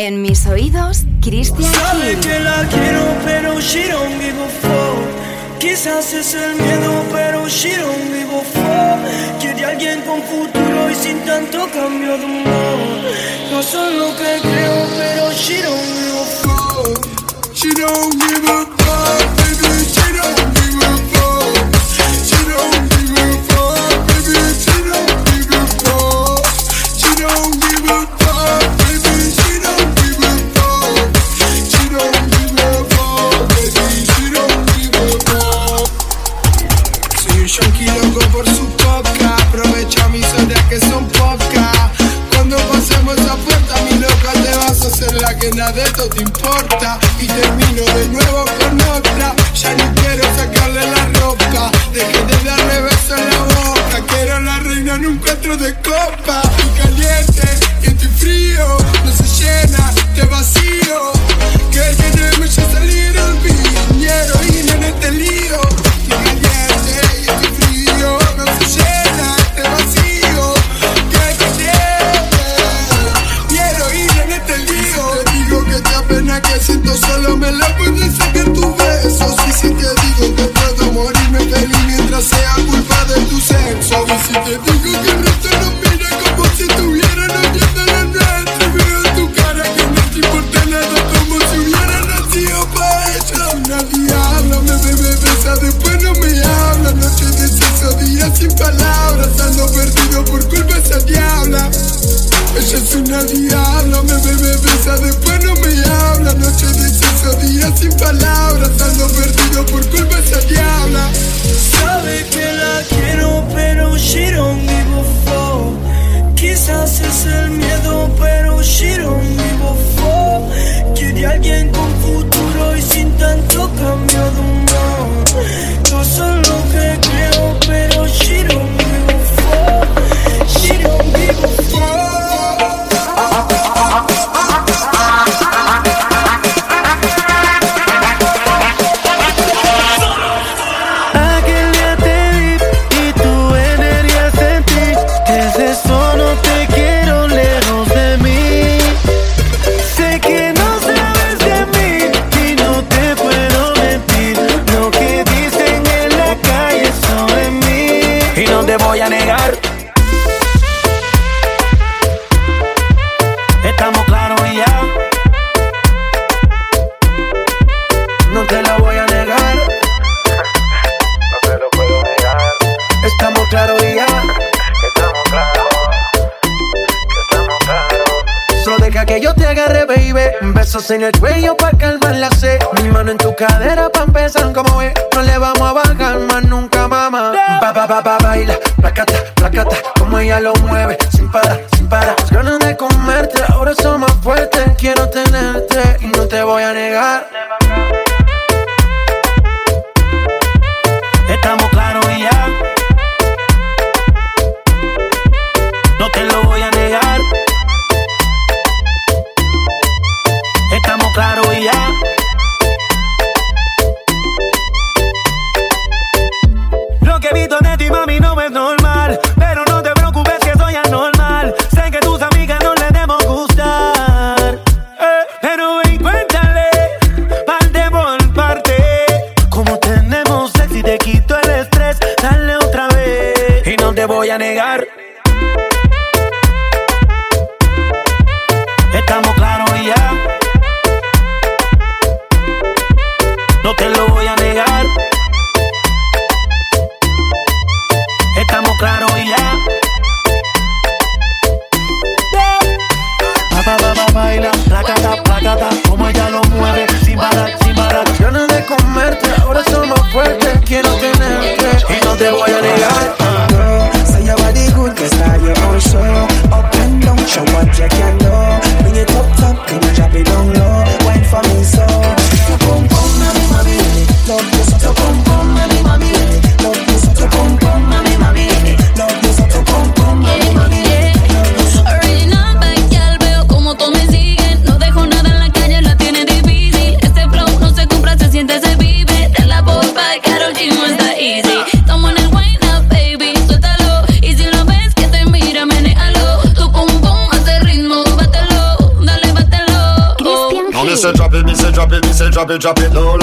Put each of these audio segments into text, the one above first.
En mis oídos, Cristian Sabe que la quiero, pero she don't give a fuck. Quizás es el miedo, pero she don't give a fuck. Quiere alguien con futuro y sin tanto cambio de humor. No son lo que creo, pero she don't give a fuck. She don't give a que nada de esto te importa. Y termino de nuevo con otra. Ya ni quiero sacarle la ropa. Dejé de darle besos en la boca. Quiero la reina en un cuatro de copa. drop it low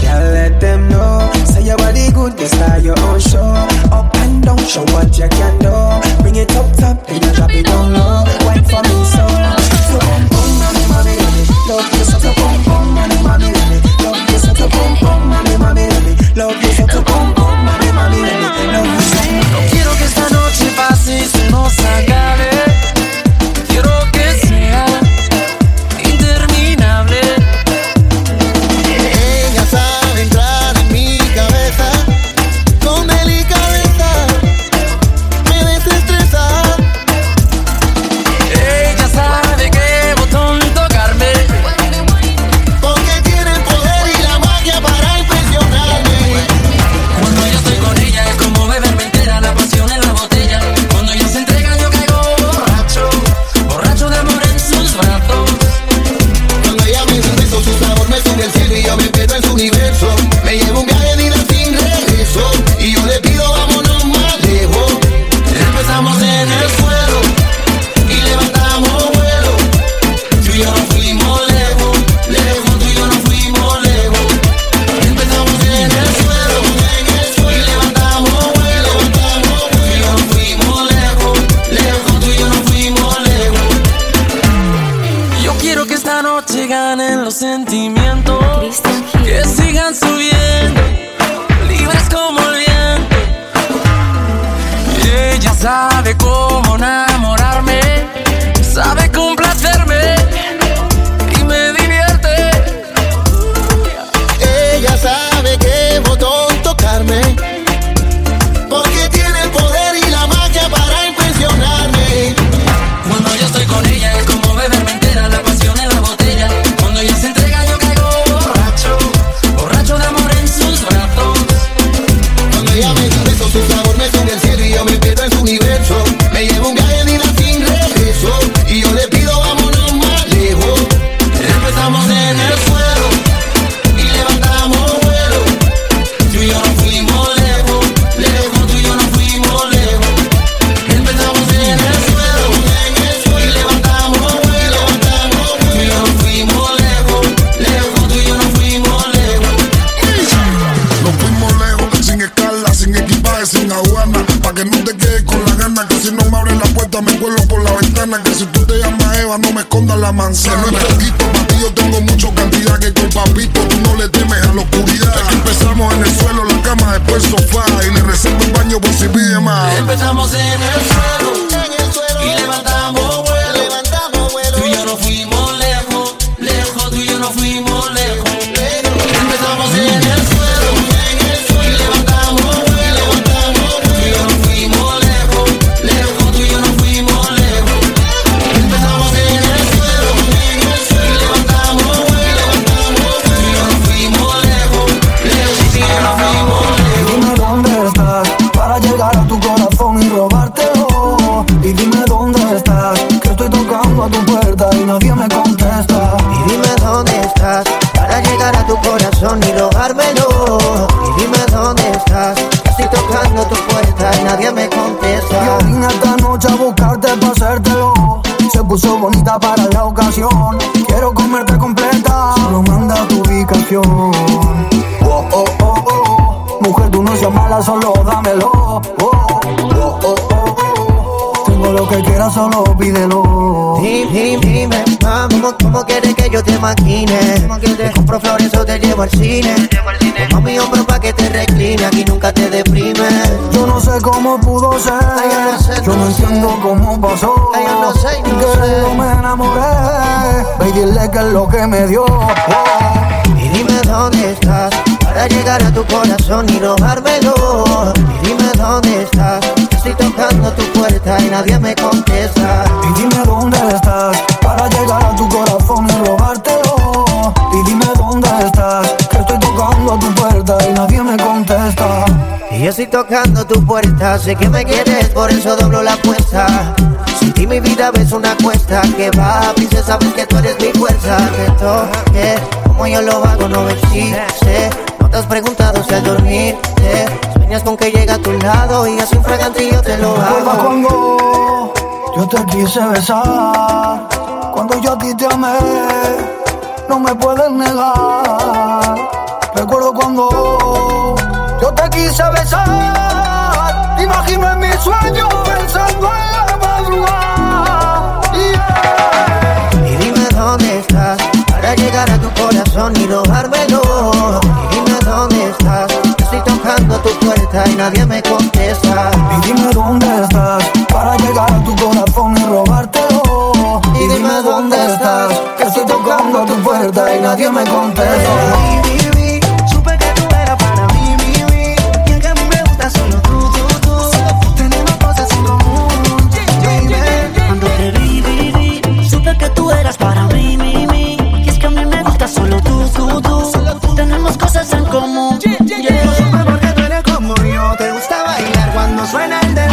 Can't let them know. Say your body good, just start your own show. Up and down, show what you can do. Bring it up top, then you drop it down low. Wait for me so. So boom boom, mommy, mommy. Love you so. So boom boom, mommy, mommy. Love you so. So boom boom, mommy, mommy, mommy. Love me pierdo en su universo. Llevo al cine. Toma mi hombro pa' que te recline, aquí nunca te deprime. Yo no sé cómo pudo ser, Ay, yo no sé, yo no no sé. entiendo cómo pasó. Ay, yo no sé, no sé. me enamoré. Ve y dile que es lo que me dio. Oh. Y dime dónde estás para llegar a tu corazón y robármelo. Y dime dónde estás. Estoy tocando tu puerta y nadie me contesta. Y dime dónde estás para llegar a tu corazón y nadie me contesta. Y yo estoy tocando tu puerta, sé que me quieres, por eso doblo la apuesta. Si ti mi vida ves una cuesta que va, princesa, sabes que tú eres mi fuerza. Que toque, como yo lo hago, no existe. No te has preguntado si al dormirte sueñas con que llega a tu lado y así un fragantillo te lo hago. cuando yo te quise besar, cuando yo a ti te amé, no me puedes negar. Quise besar, te imagino en mis sueños pensando en la madrugada. Yeah. Y dime dónde estás para llegar a tu corazón y robármelo. Y dime dónde estás, estoy tocando tu puerta y nadie me contesta. Y dime dónde estás para llegar a tu corazón y robártelo. Y dime dónde estás, que estoy tocando tu puerta y nadie me contesta. Tenemos cosas en común. Yeah. No supe por qué tú eres como yo. Te gusta bailar cuando suena el dembow.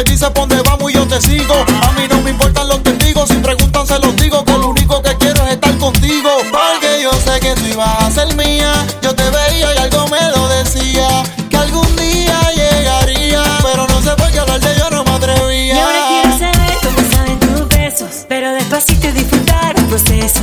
Me dices por dónde vamos y yo te sigo. A mí no me importan los testigos. Si preguntan, se los digo. Que lo único que quiero es estar contigo. Porque yo sé que tú ibas a ser mía. Yo te veía y algo me lo decía. Que algún día llegaría. Pero no sé por qué hablar de yo no me atrevía. Y ahora quiero saber cómo saben tus besos Pero despacito disfrutar el proceso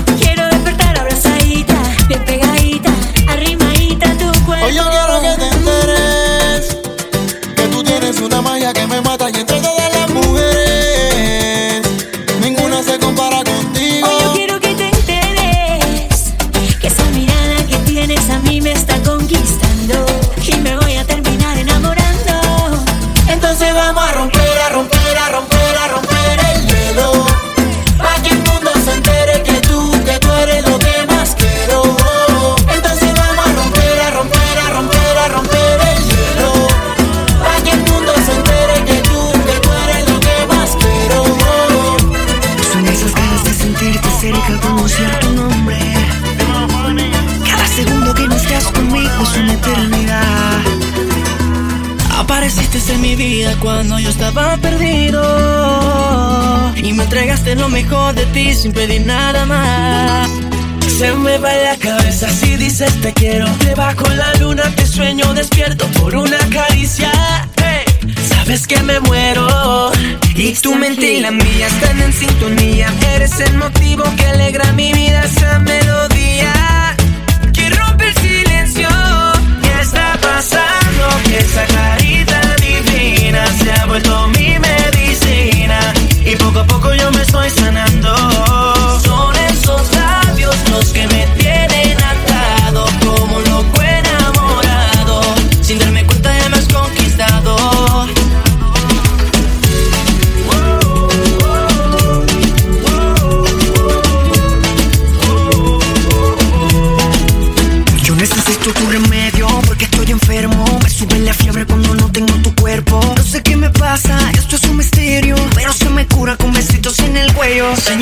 ti sin pedir nada más. Se me va la cabeza si dices te quiero. Debajo la luna te sueño despierto por una caricia. sabes que me muero. Y tu mente y la mía están en sintonía. Eres el motivo que alegra mi vida, esa melodía. Que rompe el silencio. ¿Qué está pasando? Que esa carita divina se ha vuelto mi medicina. Y poco a poco yo me estoy sanando. Son esos labios los que me tienen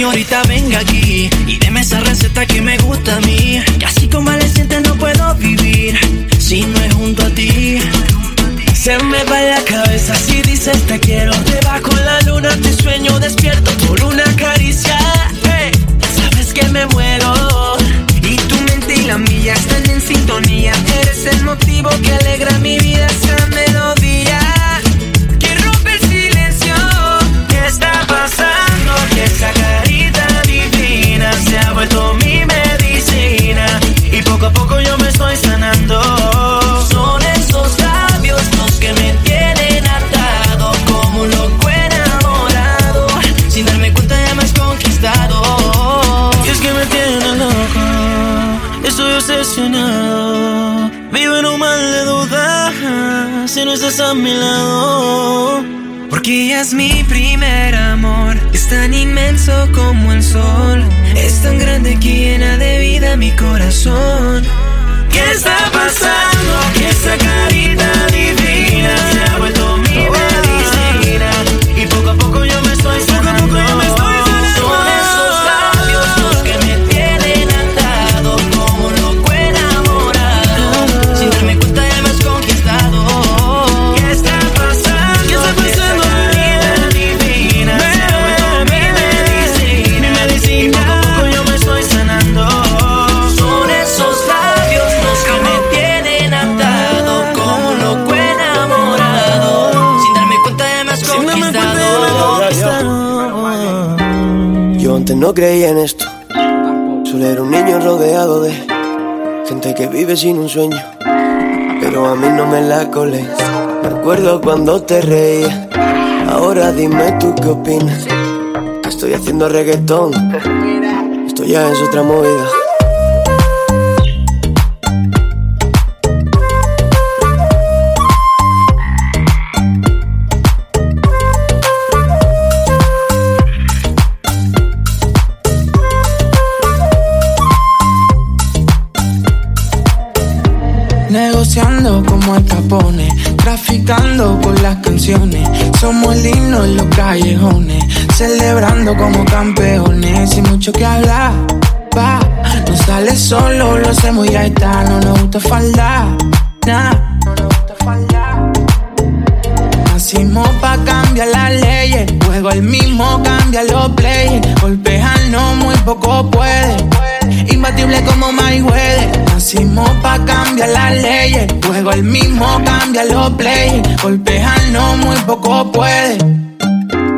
Señorita, venga aquí y deme esa receta que me gusta a mí. Grande que llena de vida mi corazón. ¿Qué está gente que vive sin un sueño. Pero a mí no me la colé. Me acuerdo cuando te reía. Ahora dime tú qué opinas. Que estoy haciendo reggaetón. Esto ya es otra movida. Como al capone, traficando por las canciones. Somos el himno en los callejones, celebrando como campeones. Sin mucho que hablar, va. No sale solo, lo hacemos y ya está. No nos gusta faltar, nah. Nacimos pa' cambiar las leyes. Juego el mismo, cambia los players. Golpearnos muy poco puede. Imbatible como Mayweather. Nacimos pa' cambiar las leyes. Juego el mismo, cambia los players. Golpearnos muy poco puede.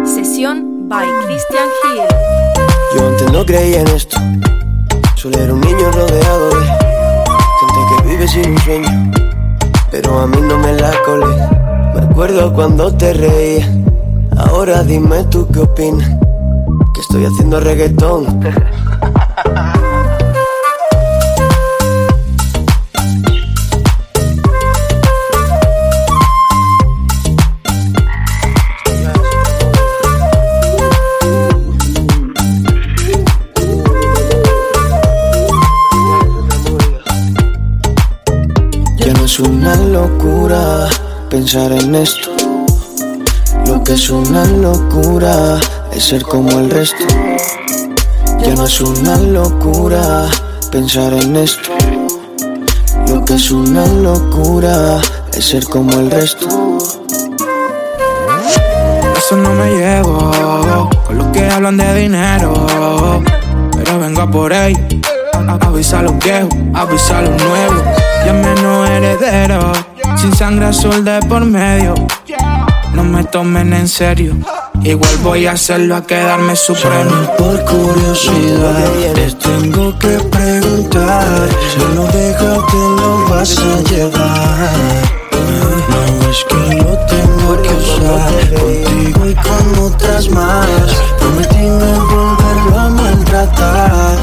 Sesión by Christian Hill. Yo antes no creía en esto. Solo era un niño rodeado de gente que vive sin un sueño. Pero a mí no me la colé. Me acuerdo cuando te reía. Ahora dime tú qué opinas. Que estoy haciendo reggaetón. locura pensar en esto. Lo que es una locura es ser como el resto. Ya no es una locura pensar en esto. Lo que es una locura es ser como el resto. Eso no me llevo con los que hablan de dinero. Pero vengo por ahí, avisa a los viejos, avisa a los nuevos. Ya menos heredero, sin sangre azul de por medio. No me tomen en serio. Igual voy a hacerlo a quedarme supremo. por curiosidad, te tengo que preguntar. Si no déjate, lo vas a llevar. No es que lo tengo que usar contigo y con otras más. Prometí no volverlo a maltratar.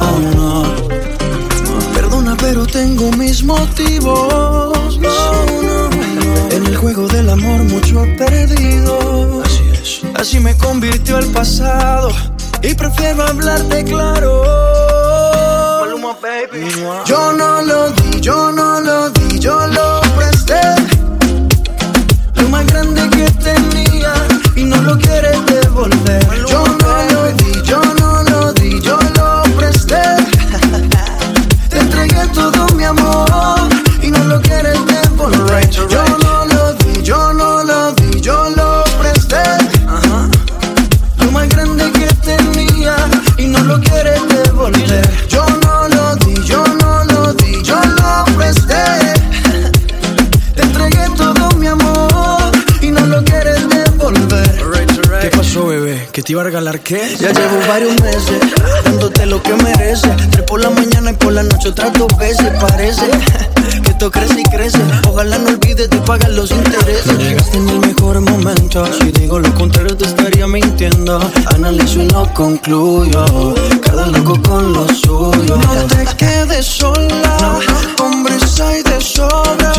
Oh no. Perdona, pero tengo mis motivos. Me convirtió el pasado. Y prefiero hablarte claro. Yo no lo di, yo no lo di, yo lo presté. Lo más grande que tenía y no lo quieres devolver. Regalar qué? Ya llevo varios meses dándote lo que mereces. Tres por la mañana y por la noche otras dos veces. Parece que esto crece y crece. Ojalá no olvides de pagar los intereses. Llegaste en el mejor momento. Si digo lo contrario, te estaría mintiendo. Analizo y no concluyo. Cada loco con lo suyo. No te quedes sola. Hombres hay de sobra.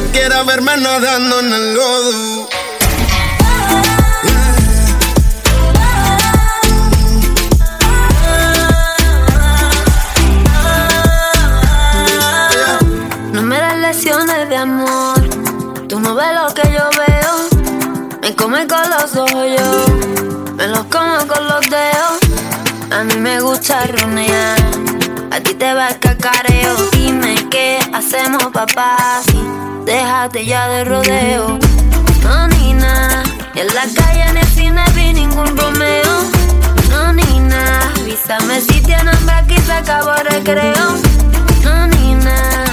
Usted verme nadando en el lodo No me das lecciones de amor. Tú no ves lo que yo veo. Me come con los ojos yo. Me los como con los dedos. A mí me gusta runear a ti te va el cacareo. Dime qué hacemos, papá. Sí, déjate ya de rodeo. No, Nina, en la calle, en el cine vi ningún Romeo. No, Nina, avísame si tienes hambre aquí, se acabó el recreo. No, Nina,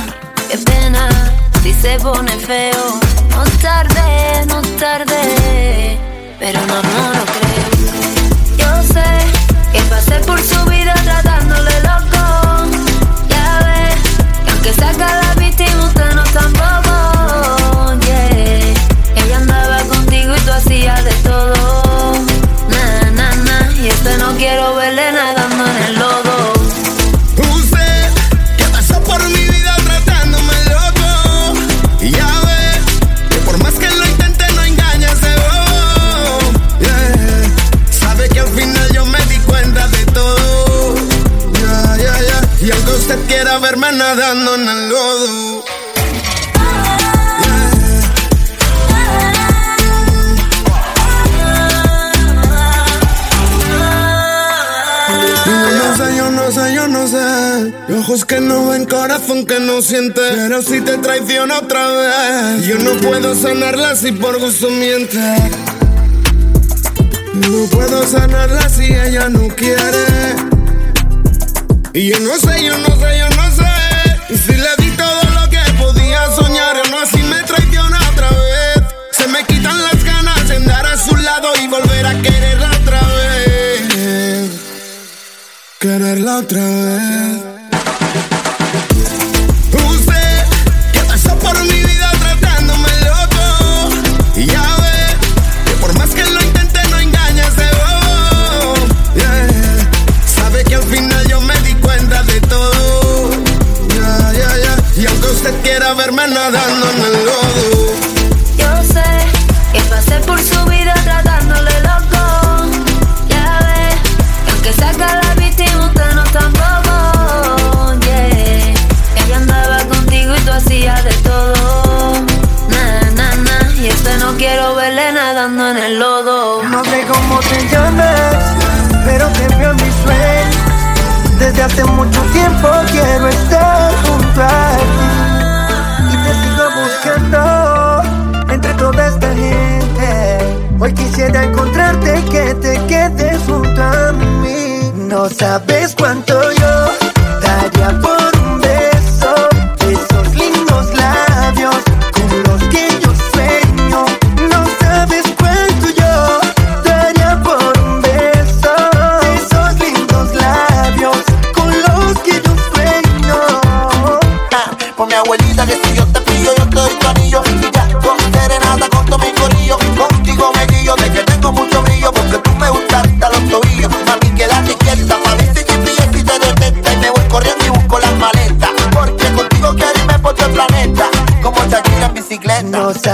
qué pena, si se pone feo. No tarde, no tarde, pero no, no lo creo. Yo sé que pasé por su vida tratándole que saca la nadando en el lodo. Y ojos que no ven, corazón que no siente. Pero si te traiciona otra vez, yo no puedo sanarla si por gusto miente. No puedo sanarla si ella no quiere. Y yo no sé, yo no sé, yo no sé engañar, no así me traiciona otra vez. Se me quitan las ganas de andar a su lado y volver a quererla otra vez. Quererla otra vez. verme nadando en el lodo. Yo sé que pasé por su vida tratándole loco. Ya ve, aunque saca la víctima, usted no tampoco. Yeah, ella andaba contigo y tú hacías de todo. Na, na, na, y este no quiero verle nadando en el lodo. No sé cómo te llamas, pero te veo en mis sueños. Desde hace mucho tiempo quiero estar junto a ti entre toda esta gente. Hoy quisiera encontrarte que te quedes junto a mí. No sabes cuánto yo daría por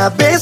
sabes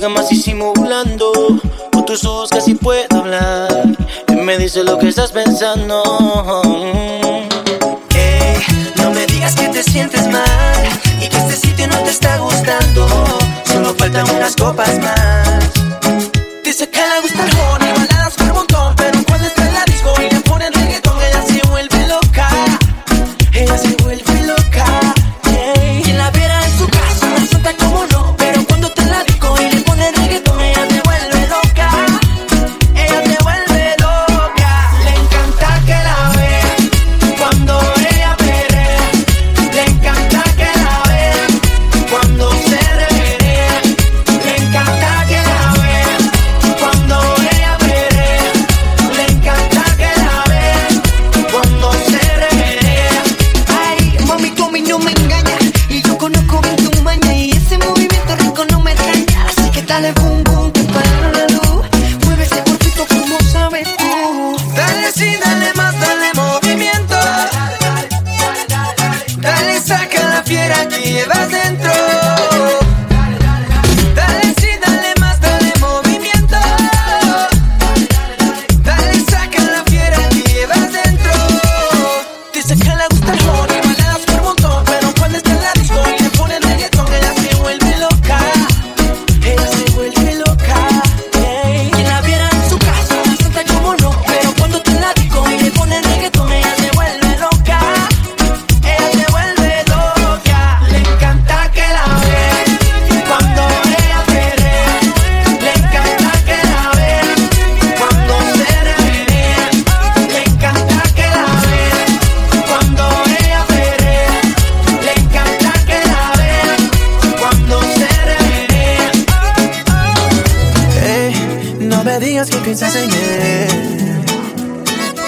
siga más disimulando. Con tus ojos casi puedo hablar. Y me dice lo que estás pensando. Mm. Hey, no me digas que te sientes mal. Y que este sitio no te está gustando. Solo faltan unas copas más. Piensas en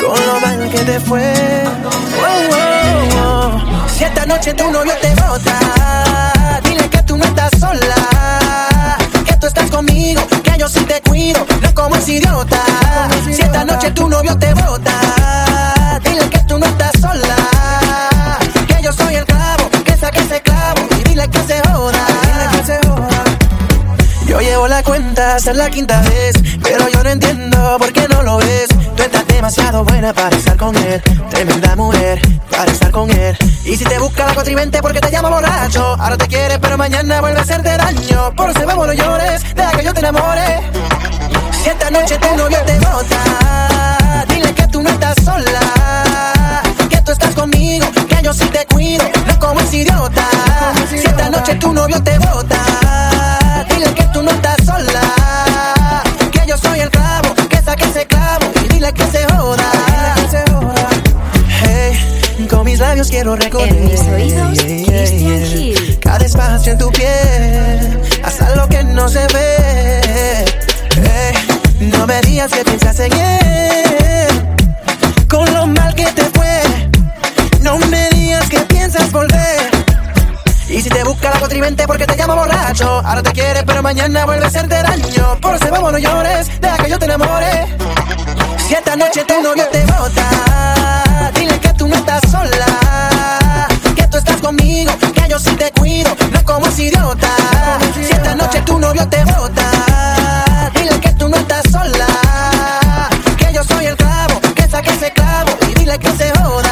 con lo mal que te fue. Si esta noche tu novio te bota, dile que tú no estás sola, que tú estás conmigo, que yo sí te cuido, no como ese idiota. Si esta noche tu novio te bota, dile que tú no la cuenta hasta la quinta vez, pero yo no entiendo por qué no lo ves. Tú estás demasiado buena para estar con él, tremenda mujer para estar con él. Y si te busca la cuatrivente porque te llama borracho, ahora te quiere pero mañana vuelve a hacerte daño. Por eso vamos no llores, deja que yo te enamore. Si esta noche tu novio te bota, dile que tú no estás sola, que tú estás conmigo, que yo sí te cuido, no como ese idiota. Si esta noche tu novio te bota, dile que tú no estás ese clavo y dile que se joda. Hey, con mis labios quiero recorrer En mis oídos, Christian Hill. cada espacio en tu piel, hasta lo que no se ve. Hey, no me digas que piensas en él, con lo mal que te fue. No me digas que piensas volver. Si te busca la cuatrivente porque te llama borracho, ahora te quiere pero mañana vuelve a hacerte daño. Por eso vamos no llores, deja que yo te enamore. Si esta noche tu novio te bota, dile que tú no estás sola, que tú estás conmigo, que yo sí te cuido, no como ese idiota. Si esta noche tu novio te bota, dile que tú no estás sola, que yo soy el clavo, que saque ese clavo y dile que se joda.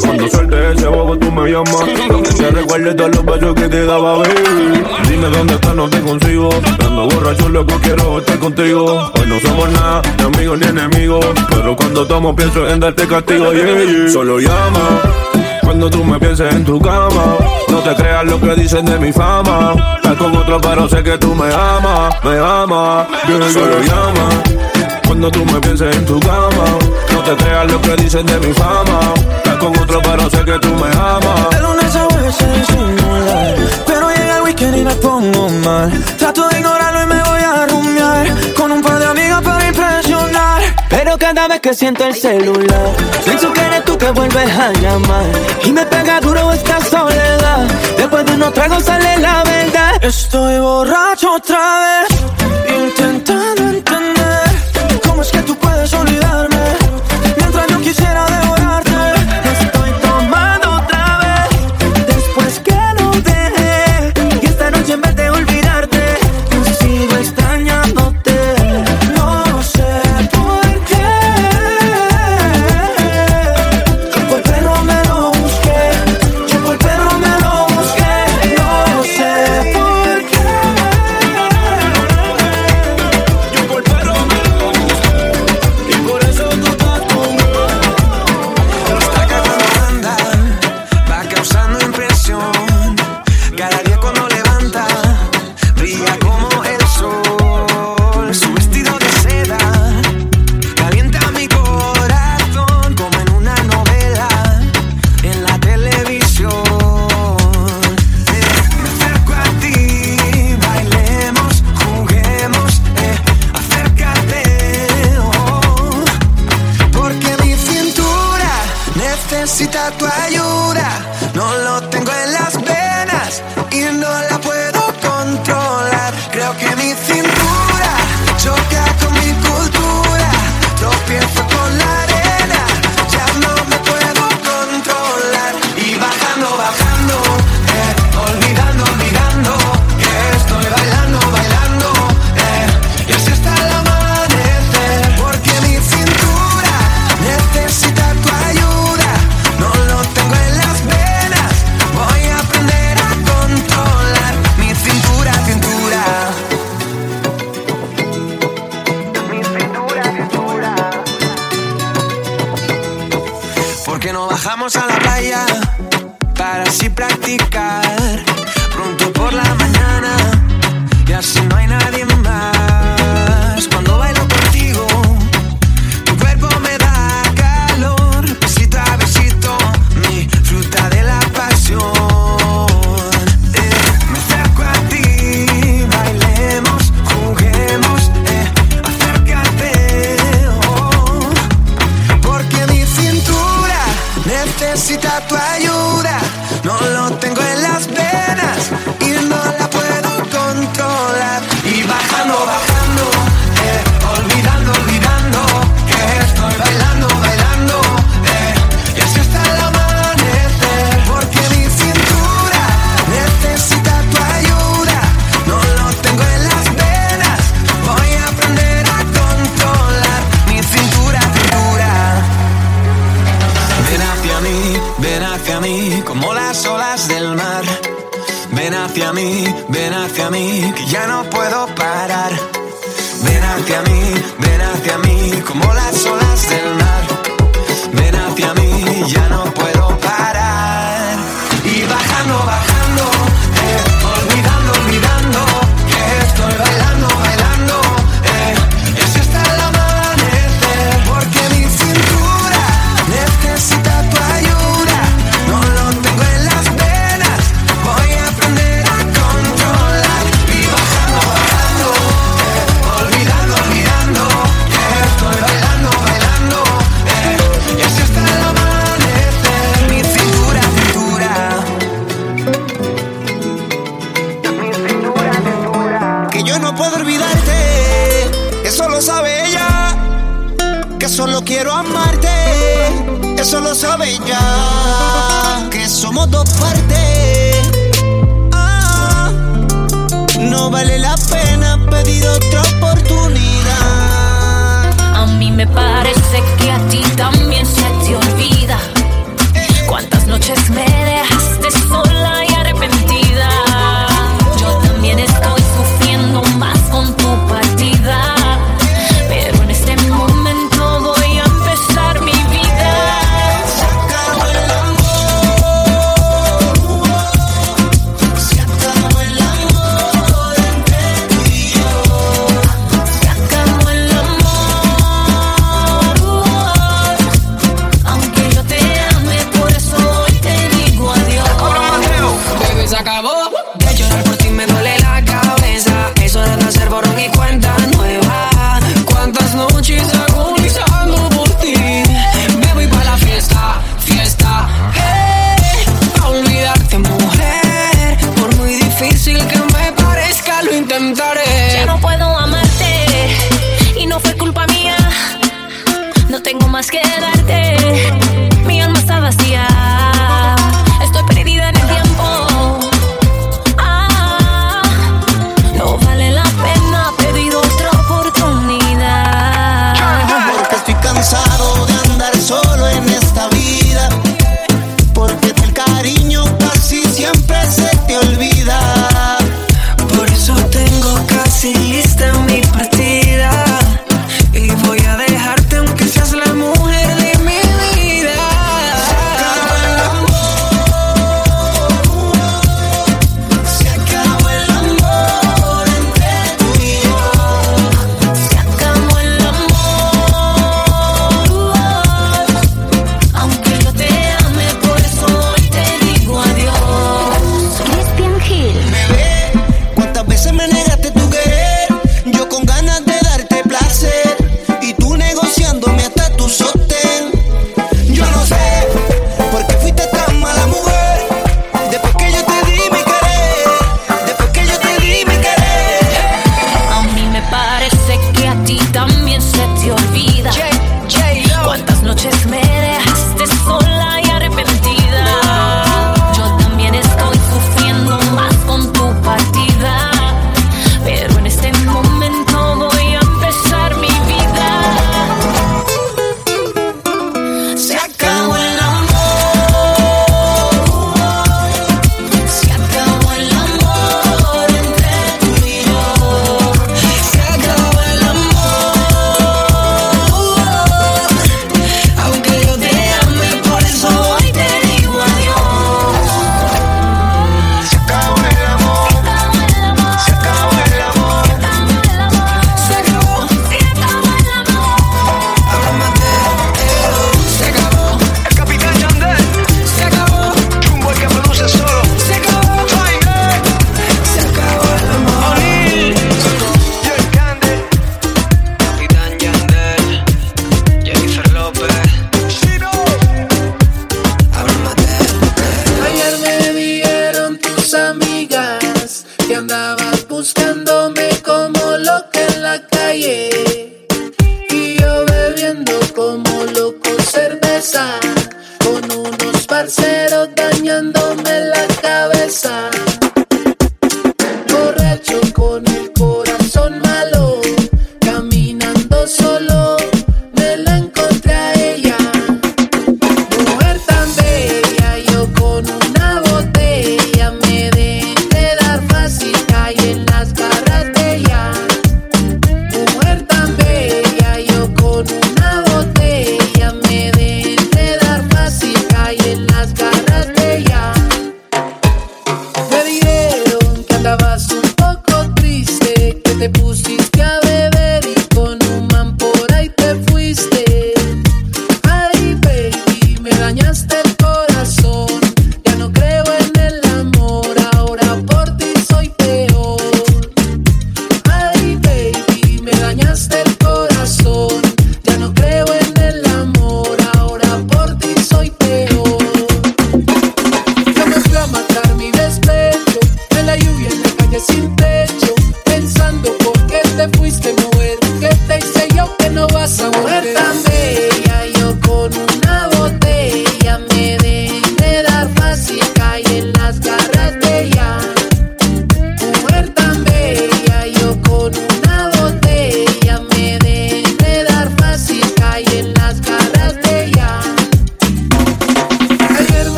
Cuando suelte ese bobo, tú me llamas. Aunque te recuerde todos los besos que te daba, baby. Dime dónde estás, no te consigo. Ando borracho, loco, quiero estar contigo. Hoy no somos nada, ni amigos ni enemigos. Pero cuando tomo, pienso en darte castigo, yeah. Solo llama. Cuando tú me pienses en tu cama, no te creas lo que dicen de mi fama. Estás con otro, pero sé que tú me amas, me amas. Yeah, Solo llama cuando tú me pienses en tu cama. No te creas lo que dicen de mi fama. Estás con otro, pero sé que tú me amas. De lunes a jueves disimular. Pero llega el weekend y me pongo mal. Trato de ignorarlo y me voy a rumiar. Con un par de amigas para impresionar. Pero cada vez que siento el celular, pienso que eres tú que vuelves a llamar. Y me pega duro esta soledad. Después de unos tragos sale la verdad. Estoy borracho otra vez. Intentando Bajamos a la playa para así practicar. mundo sabe ya que somos dos partes. Ah, no vale la pena pedir otra oportunidad. A mí me parece que a ti también se te olvida. Eh. Cuántas noches me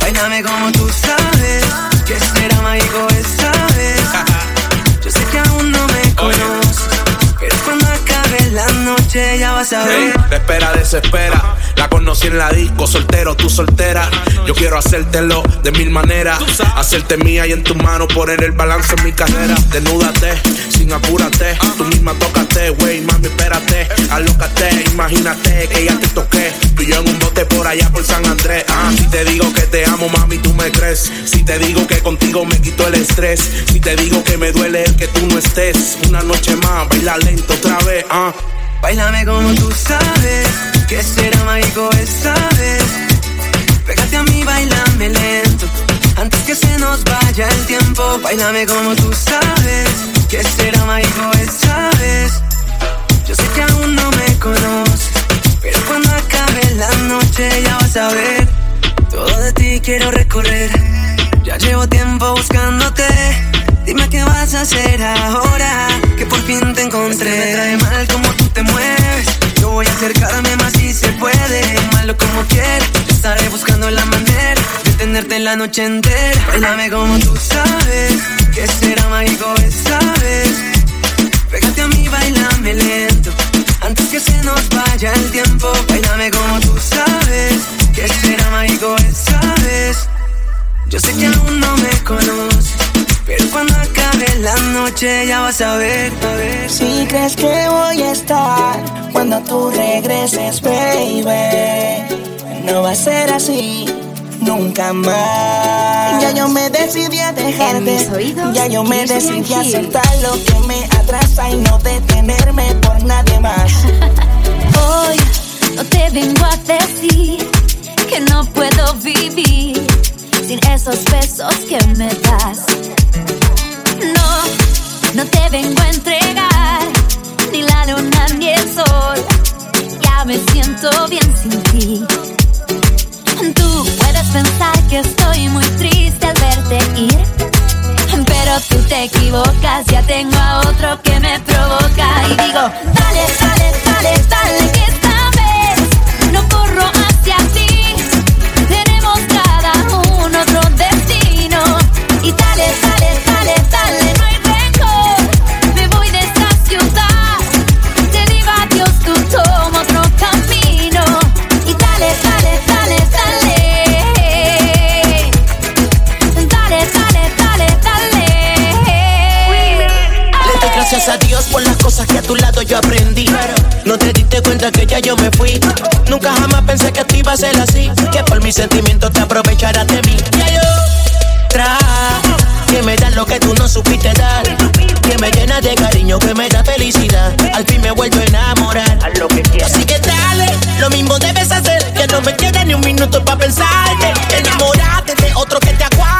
Bailame como tú sabes, noche ya vas a Hey, te espera, desespera. La conocí en la disco, soltero, tú soltera. Yo quiero hacértelo de mil maneras. Hacerte mía y en tu mano poner el balance en mi carrera. Desnúdate, sin apúrate. Tú misma tócate, wey, mami, espérate. Alócate, imagínate que ya te toqué. Tú y yo en un bote por allá por San Andrés. Ah, si te digo que te amo, mami, tú me crees. Si te digo que contigo me quito el estrés. Si te digo que me duele el que tú no estés. Una noche más, baila lento otra vez, ah. Bailame como tú sabes, que será mágico esta vez. Pégate a mí, bailame lento, antes que se nos vaya el tiempo. Bailame como tú sabes, que será mágico esta vez. Yo sé que aún no me conoces, pero cuando acabe la noche ya vas a ver. Todo de ti quiero recorrer, ya llevo tiempo buscándote. Dime qué vas a hacer ahora, que por fin te encontré. Me trae mal como tú te mueves. Yo voy a acercarme más si se puede. Malo como quieras, estaré buscando la manera de tenerte la noche entera. Bailame como tú sabes, que será mágico esta vez. Pégate a mí, bailame lento. Antes que se nos vaya el tiempo, bailame como tú sabes. Que será mágico esta vez. Yo sé que aún no me conoces, pero cuando acabe la noche ya vas a ver, a ver. Si crees que voy a estar cuando tú regreses, baby, no va a ser así. Nunca más. Ya yo me decidí a dejarte. En mis oídos, ya yo me decidí a aceptar lo que me atrasa y no detenerme por nadie más. Hoy no te vengo a decir que no puedo vivir sin esos besos que me das. No, no te vengo a entregar ni la luna ni el sol. Ya me siento bien sin ti. Tú puedes pensar que estoy muy triste al verte ir. Pero tú te equivocas, ya tengo a otro que me provoca. Y digo, dale, dale, dale, dale, por las cosas que a tu lado yo aprendí. No te diste cuenta que ya yo me fui. Nunca jamás pensé que esto iba a ser así. Que por mis sentimientos te aprovecharás de mí. Ya yo tra que me da lo que tú no supiste dar. Que me llena de cariño, que me da felicidad. Al fin me vuelvo a enamorar. Así que dale, lo mismo debes hacer. Que no me queda ni un minuto para pensarte. Enamorarte de otro que te aguante.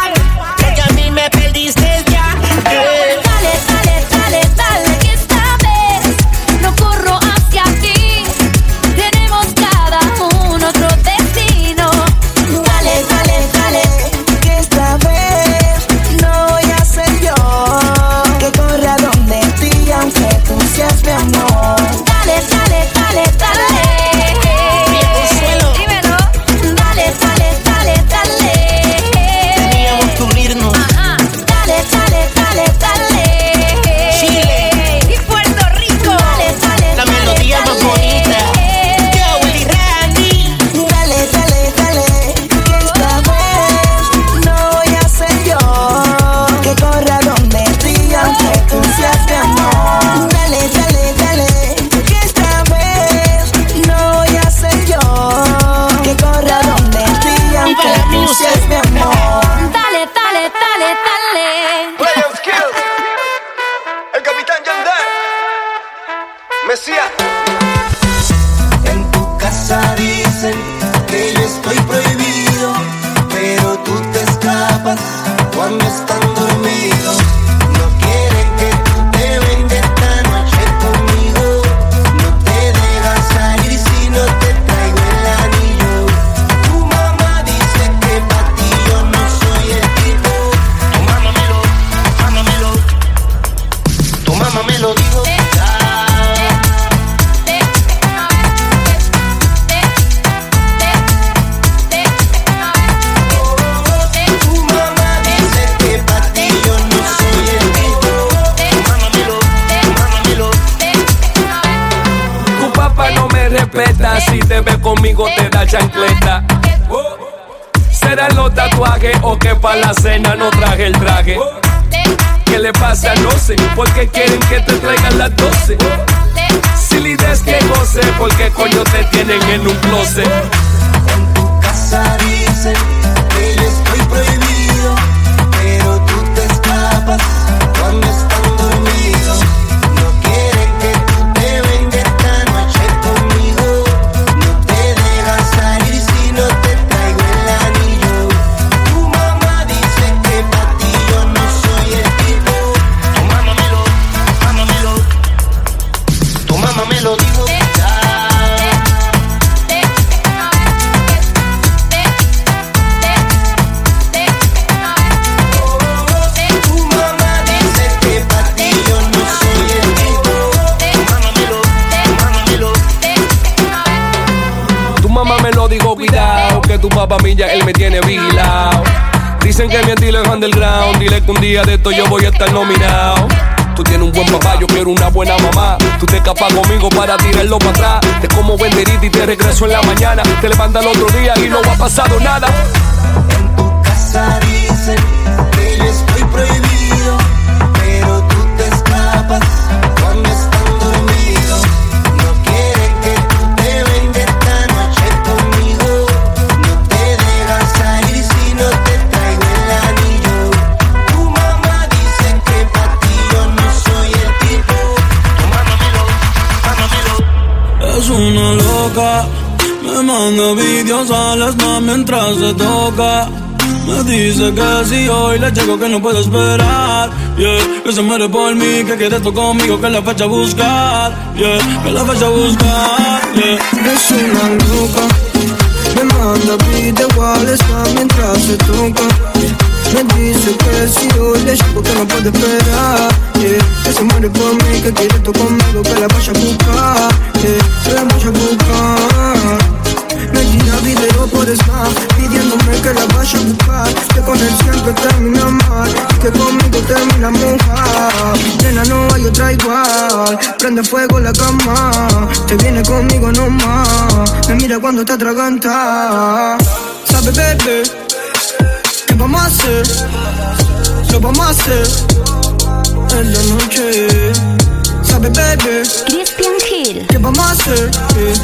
Tu milla, él me tiene vigilado. Dicen que mi estilo es underground, dile que un día de esto yo voy a estar nominado. Tú tienes un buen papá, yo quiero una buena mamá. Tú te escapas conmigo para tirarlo para atrás. Te como benderita y te regreso en la mañana. Te levantas el otro día y no ha pasado nada. casa dicen una loca, me manda vídeos a las más mientras se toca. Me dice que si hoy le llego que no puedo esperar, yeah. Que se muere por mí, que quiere esto conmigo, que la fecha a buscar, yeah. Que la fecha a buscar, yeah. Es una loca, me manda video igual está mientras se toca. Me dice que si hoy le llego que no puede esperar, yeah. Que se muere por mí, que quiere esto conmigo, que la vaya a buscar, yeah. Que la vaya a buscar. Me tira video por Snap Pidiéndome que la vaya a buscar Que con él siempre termina mal que conmigo termina mojar Nena, no hay otra igual Prende fuego la cama. Te viene conmigo nomás Me mira cuando está atraganta Sabe, bebé ¿Qué vamos a hacer? Lo vamos a hacer En la noche Sabe, bebé Cristian Hill. ¿Qué vamos a hacer? Eh,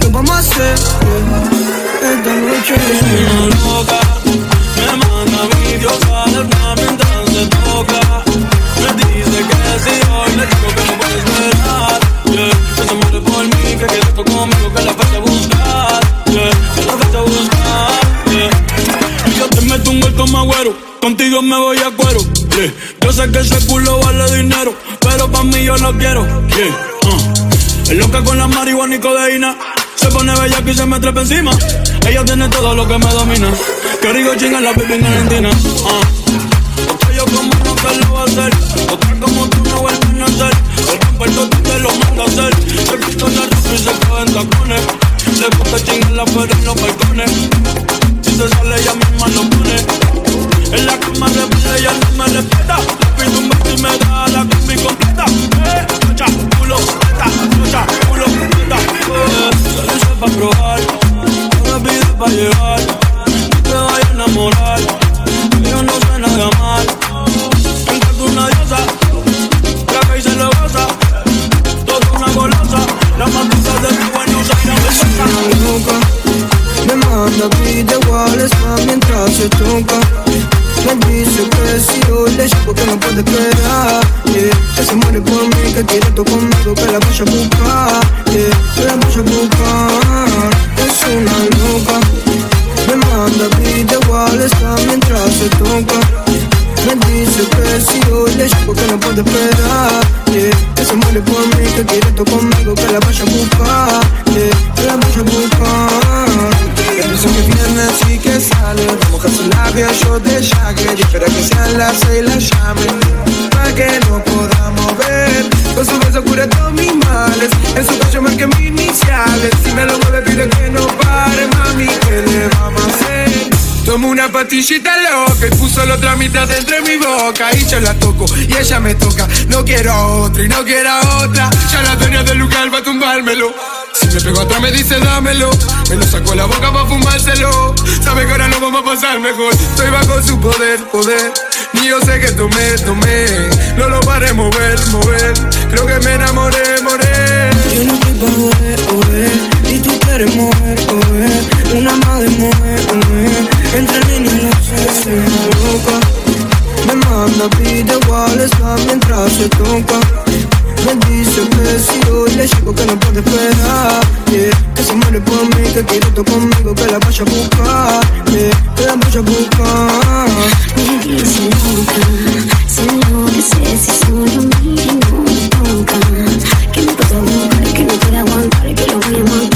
¿Qué vamos a hacer? Eh, Esta noche Es una loca, me manda vídeos a y se me trepa encima. Ella tiene todo lo que me domina. Que rico chinga la pipa en Argentina. Uh. Otra yo como no lo va a hacer. Otra como tú no vuelves a nacer. El comparto tú te lo manda a hacer. Se quita la ropa y se cae en tacones. Le gusta chingar la fuera en los balcones. Si se sale ella misma lo pone. En la cama rebelde ella no me respeta. Ahora pide gatillita loca y puso la otra mitad entre mi boca. Y yo la toco y ella me toca. No quiero otra y no quiero otra. Ya la dueña del lugar va tumbármelo. Si me pego atrás me dice dámelo Me lo sacó la boca pa' fumárselo. Sabe que ahora no vamos a pasar mejor. Estoy bajo su poder, poder. Ni yo sé que tomé, tomé. No lo paré mover, mover. Creo que me enamoré, moré Yo no estoy quieres mover, oh. Una más de mover, oh, eh. Entre líneas no se ve loca Me manda, pide WhatsApp mientras se toca me dice que si yo le llego que no puede esperar yeah. Que se muere por mí, que quiere todo conmigo, que la vaya a buscar yeah. Que la vaya a buscar Baby, se loca, se enloquece si solo mira y no me Que no puedo aguantar, que no puedo aguantar, que lo voy a matar